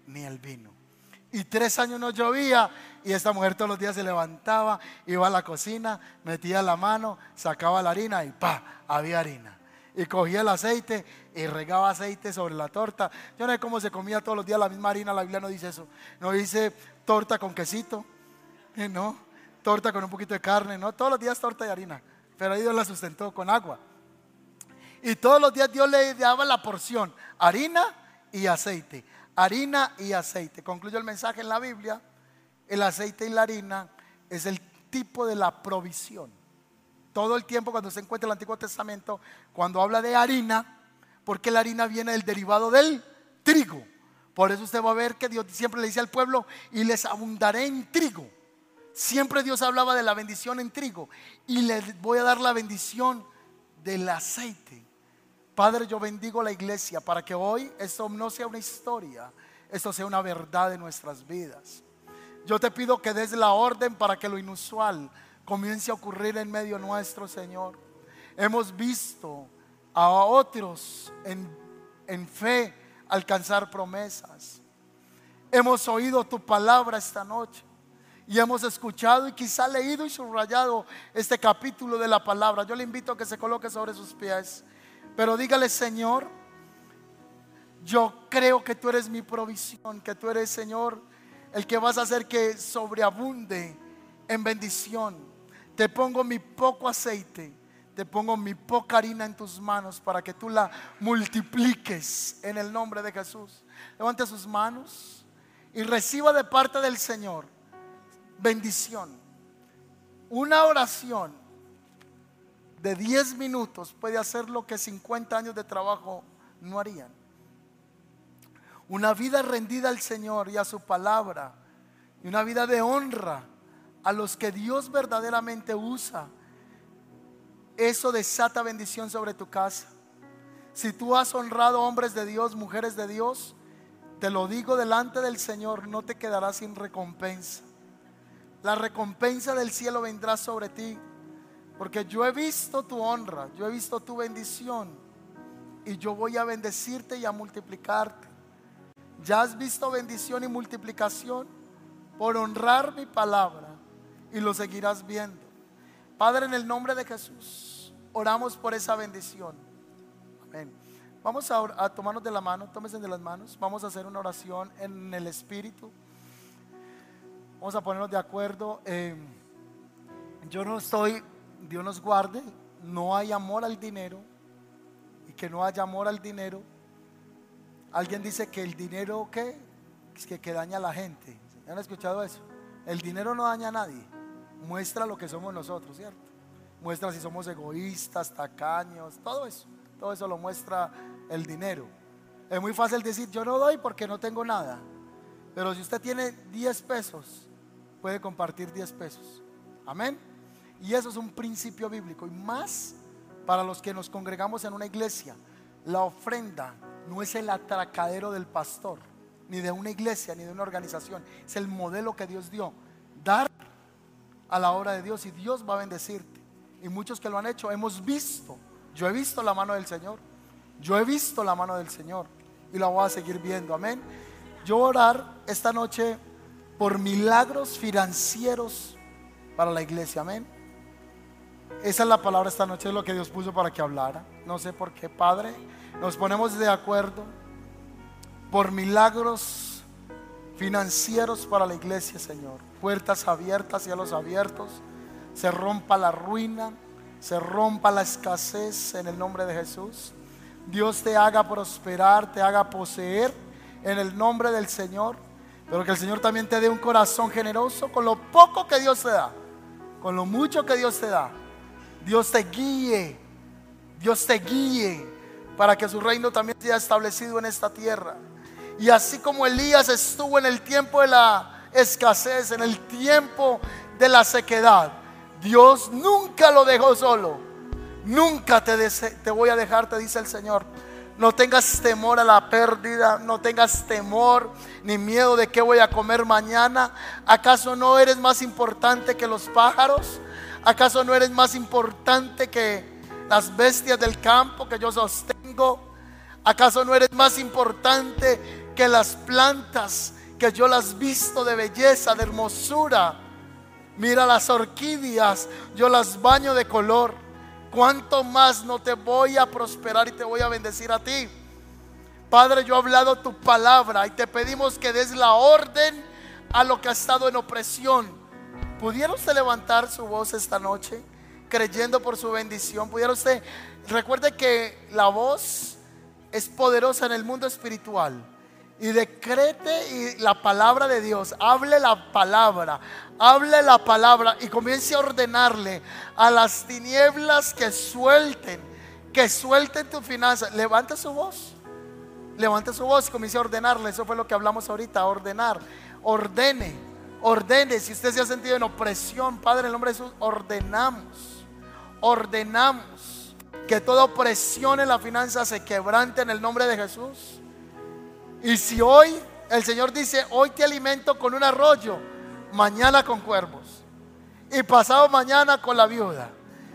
ni el vino. Y tres años no llovía y esta mujer todos los días se levantaba, iba a la cocina, metía la mano, sacaba la harina y pa, había harina. Y cogía el aceite y regaba aceite sobre la torta. Yo no sé cómo se comía todos los días la misma harina, la Biblia no dice eso. No dice torta con quesito, eh, no, torta con un poquito de carne, no, todos los días torta y harina. Pero ahí Dios la sustentó con agua. Y todos los días Dios le daba la porción, harina y aceite. Harina y aceite. Concluyo el mensaje en la Biblia. El aceite y la harina es el tipo de la provisión. Todo el tiempo cuando se encuentra el Antiguo Testamento, cuando habla de harina, porque la harina viene del derivado del trigo. Por eso usted va a ver que Dios siempre le dice al pueblo, y les abundaré en trigo. Siempre Dios hablaba de la bendición en trigo. Y les voy a dar la bendición del aceite. Padre, yo bendigo la iglesia para que hoy esto no sea una historia, esto sea una verdad de nuestras vidas. Yo te pido que des la orden para que lo inusual comience a ocurrir en medio nuestro, Señor. Hemos visto a otros en, en fe alcanzar promesas. Hemos oído tu palabra esta noche y hemos escuchado y quizá leído y subrayado este capítulo de la palabra. Yo le invito a que se coloque sobre sus pies. Pero dígale, Señor, yo creo que tú eres mi provisión, que tú eres, Señor, el que vas a hacer que sobreabunde en bendición. Te pongo mi poco aceite, te pongo mi poca harina en tus manos para que tú la multipliques en el nombre de Jesús. Levante sus manos y reciba de parte del Señor bendición. Una oración de 10 minutos puede hacer lo que 50 años de trabajo no harían. Una vida rendida al Señor y a su palabra. Y una vida de honra a los que Dios verdaderamente usa. Eso desata bendición sobre tu casa. Si tú has honrado hombres de Dios, mujeres de Dios, te lo digo delante del Señor, no te quedarás sin recompensa. La recompensa del cielo vendrá sobre ti porque yo he visto tu honra, yo he visto tu bendición y yo voy a bendecirte y a multiplicarte. Ya has visto bendición y multiplicación por honrar mi palabra y lo seguirás viendo. Padre, en el nombre de Jesús, oramos por esa bendición. Amén. Vamos a, tomarnos de la mano, tómense de las manos. Vamos a hacer una oración en el Espíritu. Vamos a ponernos de acuerdo. yo no estoy Dios nos guarde, no hay amor al dinero y que no haya amor al dinero. Alguien dice que el dinero, ¿qué? Es que, que daña a la gente. ¿Han escuchado eso? El dinero no daña a nadie. Muestra lo que somos nosotros, ¿cierto? Muestra si somos egoístas, tacaños, todo eso. Todo eso lo muestra el dinero. Es muy fácil decir, yo no doy porque no tengo nada. Pero si usted tiene 10 pesos, puede compartir 10 pesos. Amén. Y eso es un principio bíblico. Y más para los que nos congregamos en una iglesia. La ofrenda no es el atracadero del pastor, ni de una iglesia, ni de una organización. Es el modelo que Dios dio. Dar a la obra de Dios y Dios va a bendecirte. Y muchos que lo han hecho hemos visto. Yo he visto la mano del Señor. Yo he visto la mano del Señor. Y la voy a seguir viendo. Amén. Yo orar esta noche por milagros financieros para la iglesia. Amén. Esa es la palabra esta noche, es lo que Dios puso para que hablara. No sé por qué, Padre. Nos ponemos de acuerdo por milagros financieros para la iglesia, Señor. Puertas abiertas, cielos abiertos. Se rompa la ruina, se rompa la escasez en el nombre de Jesús. Dios te haga prosperar, te haga poseer en el nombre del Señor. Pero que el Señor también te dé un corazón generoso con lo poco que Dios te da, con lo mucho que Dios te da. Dios te guíe, Dios te guíe para que su reino también sea establecido en esta tierra. Y así como Elías estuvo en el tiempo de la escasez, en el tiempo de la sequedad, Dios nunca lo dejó solo. Nunca te, voy a dejar, te dice el Señor. No tengas temor a la pérdida, no tengas temor ni miedo de qué voy a comer mañana. ¿Acaso no eres más importante que los pájaros? ¿Acaso no eres más importante que las bestias del campo que yo sostengo? ¿Acaso no eres más importante que las plantas que yo las visto de belleza, de hermosura? Mira las orquídeas, yo las baño de color. ¿Cuánto más no te voy a prosperar y te voy a bendecir a ti? Padre, yo he hablado tu palabra y te pedimos que des la orden a lo que ha estado en opresión. ¿Pudiera usted levantar su voz esta noche creyendo por su bendición? ¿Pudiera usted, recuerde que la voz es poderosa en el mundo espiritual? y decrete y la palabra de Dios, hable la palabra, hable la palabra y comience a ordenarle a las tinieblas que suelten, que suelten tu finanza. Levante su voz, levante su voz y comience a ordenarle. Eso fue lo que hablamos ahorita, ordenar. Ordene, ordene. Si usted se ha sentido en opresión, Padre, en el nombre de Jesús, ordenamos, ordenamos que toda opresión en la finanza se quebrante en el nombre de Jesús y si hoy el Señor dice, hoy te alimento con un arroyo, mañana con cuervos. Y pasado mañana con la viuda.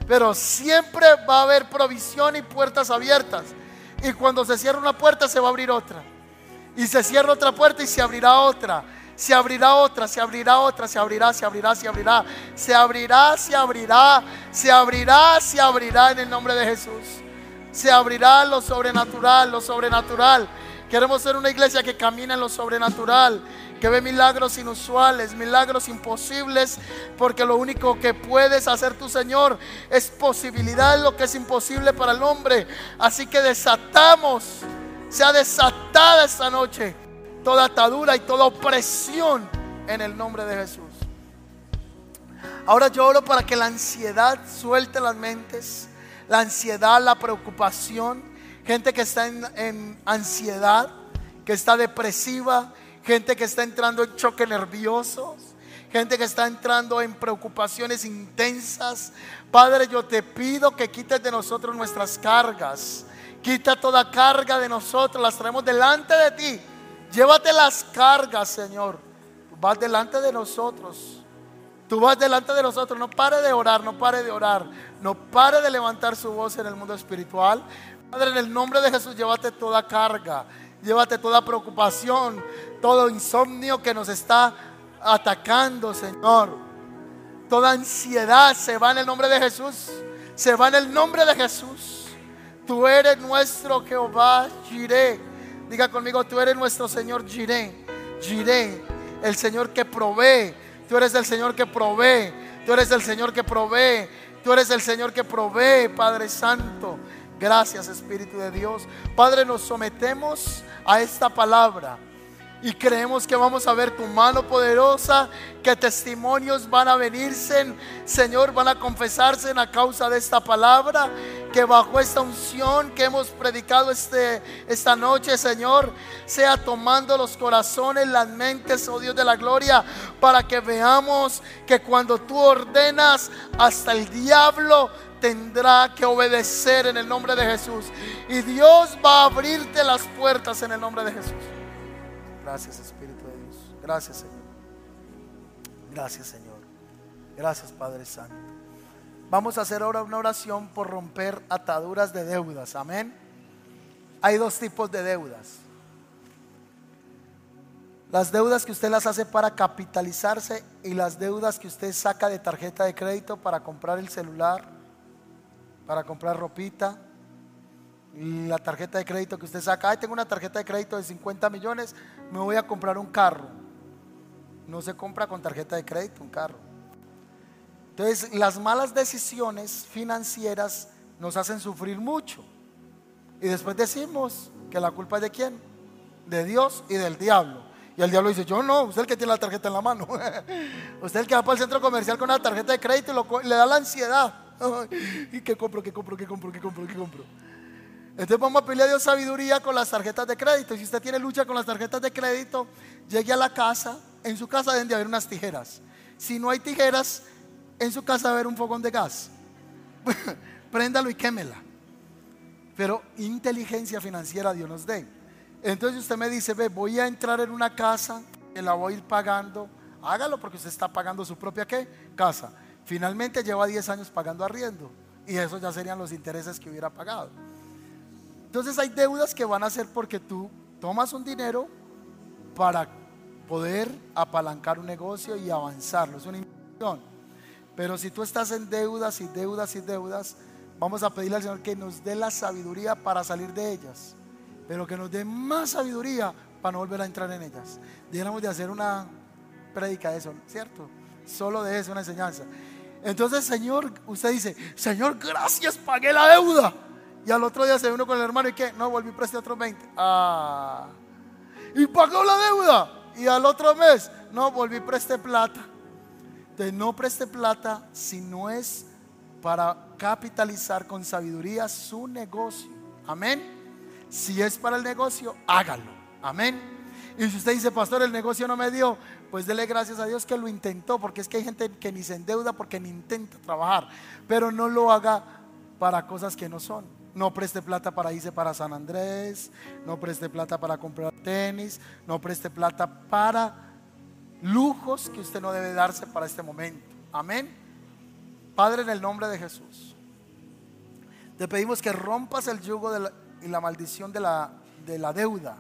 Pero siempre va a haber provisión y puertas abiertas. Y cuando se cierra una puerta se va a abrir otra. Y se cierra otra puerta y se abrirá otra. Se abrirá otra, se abrirá otra, se abrirá, se abrirá, se abrirá. Se abrirá, se abrirá, se abrirá, se abrirá en el nombre de Jesús. Se abrirá lo sobrenatural, lo sobrenatural. Queremos ser una iglesia que camina en lo sobrenatural, que ve milagros inusuales, milagros imposibles, porque lo único que puedes hacer tu Señor es posibilidad, lo que es imposible para el hombre. Así que desatamos, sea desatada esta noche toda atadura y toda opresión en el nombre de Jesús. Ahora yo oro para que la ansiedad suelte las mentes, la ansiedad, la preocupación gente que está en, ansiedad, que está depresiva, gente que está entrando en choque nerviosos, gente que está entrando en preocupaciones intensas. Padre, yo te pido que quites de nosotros nuestras cargas. Quita toda carga de nosotros, las traemos delante de ti. Llévate las cargas, Señor. Vas delante de nosotros. Tú vas delante de nosotros. No pare de orar, no pare de orar. No pare de levantar su voz en el mundo espiritual. Padre, en el nombre de Jesús, llévate toda carga, llévate toda preocupación, todo insomnio que nos está atacando, Señor. Toda ansiedad se va en el nombre de Jesús. Se va en el nombre de Jesús. Tú eres nuestro Jehová Jireh. Diga conmigo, tú eres nuestro Señor Jireh. Jireh, el Señor que provee. Tú eres el Señor que provee. Tú eres el Señor que provee. Tú eres el Señor que provee, Padre Santo. Gracias, Espíritu de Dios. Padre, nos sometemos a esta palabra y creemos que vamos a ver tu mano poderosa, que testimonios van a venirse, Señor, van a confesarse a causa de esta palabra, que bajo esta unción que hemos predicado este, esta noche, Señor, sea tomando los corazones, las mentes, oh Dios de la gloria, para que veamos que cuando tú ordenas, hasta el diablo tendrá que obedecer en el nombre de Jesús. Y Dios va a abrirte las puertas en el nombre de Jesús. Gracias Espíritu de Dios. Gracias Señor. Gracias Señor. Gracias Padre Santo. Vamos a hacer ahora una oración por romper ataduras de deudas. Amén. Hay dos tipos de deudas. Las deudas que usted las hace para capitalizarse y las deudas que usted saca de tarjeta de crédito para comprar el celular, para comprar ropita, la tarjeta de crédito que usted saca, ay, tengo una tarjeta de crédito de 50 millones, me voy a comprar un carro. No se compra con tarjeta de crédito un carro. Entonces, las malas decisiones financieras nos hacen sufrir mucho. Y después decimos que la culpa es de quién? De Dios y del diablo. Y el diablo dice, yo no, usted es el que tiene la tarjeta en la mano. [laughs] usted es el que va para el centro comercial con una tarjeta de crédito y le da la ansiedad. [laughs] ¿Y qué compro, qué compro, qué compro, qué compro, qué compro? Entonces vamos a pedirle a Dios sabiduría con las tarjetas de crédito. Si usted tiene lucha con las tarjetas de crédito, llegue a la casa. En su casa deben de haber unas tijeras. Si no hay tijeras, en su casa debe haber un fogón de gas. [laughs] Préndalo y quémela. Pero inteligencia financiera Dios nos dé. Entonces usted me dice, ve, voy a entrar en una casa que la voy a ir pagando. Hágalo porque usted está pagando su propia ¿qué? casa. Finalmente lleva 10 años pagando arriendo. Y esos ya serían los intereses que hubiera pagado. Entonces hay deudas que van a ser porque tú tomas un dinero para poder apalancar un negocio y avanzarlo. Es una inversión. Pero si tú estás en deudas y deudas y deudas, vamos a pedirle al Señor que nos dé la sabiduría para salir de ellas. Pero que nos dé más sabiduría para no volver a entrar en ellas. Deberíamos de hacer una prédica de eso, ¿cierto? Solo de eso, una enseñanza. Entonces, Señor, usted dice, Señor, gracias, pagué la deuda. Y al otro día se uno con el hermano y que no volví preste otros 20. Ah. Y pagó la deuda. Y al otro mes, no volví preste plata. De no preste plata si no es para capitalizar con sabiduría su negocio. Amén. Si es para el negocio, hágalo. Amén. Y si usted dice, pastor, el negocio no me dio, pues dele gracias a Dios que lo intentó, porque es que hay gente que ni se endeuda porque ni intenta trabajar, pero no lo haga para cosas que no son. No preste plata para irse para San Andrés, no preste plata para comprar tenis, no preste plata para lujos que usted no debe darse para este momento. Amén. Padre, en el nombre de Jesús, te pedimos que rompas el yugo y la maldición de la, de la deuda.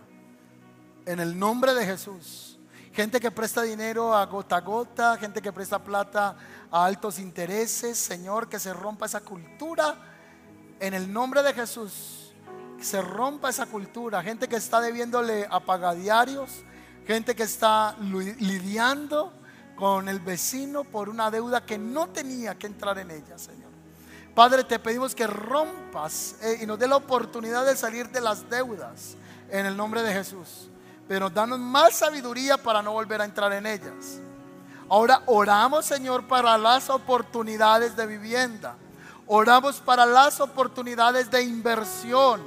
En el nombre de Jesús. Gente que presta dinero a gota a gota, gente que presta plata a altos intereses, Señor, que se rompa esa cultura en el nombre de Jesús, se rompa esa cultura. Gente que está debiéndole a pagadiarios, gente que está lidiando con el vecino por una deuda que no tenía que entrar en ella, Señor. Padre, te pedimos que rompas eh, y nos dé la oportunidad de salir de las deudas en el nombre de Jesús. Pero danos más sabiduría para no volver a entrar en ellas. Ahora oramos, Señor, para las oportunidades de vivienda. Oramos para las oportunidades de inversión.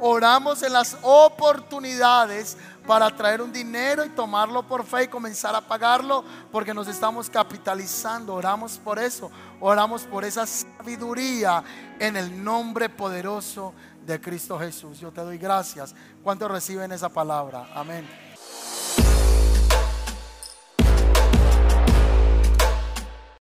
Oramos en las oportunidades para traer un dinero y tomarlo por fe y comenzar a pagarlo porque nos estamos capitalizando. Oramos por eso. Oramos por esa sabiduría en el nombre poderoso de Cristo Jesús. Yo te doy gracias. ¿Cuántos reciben esa palabra? Amén.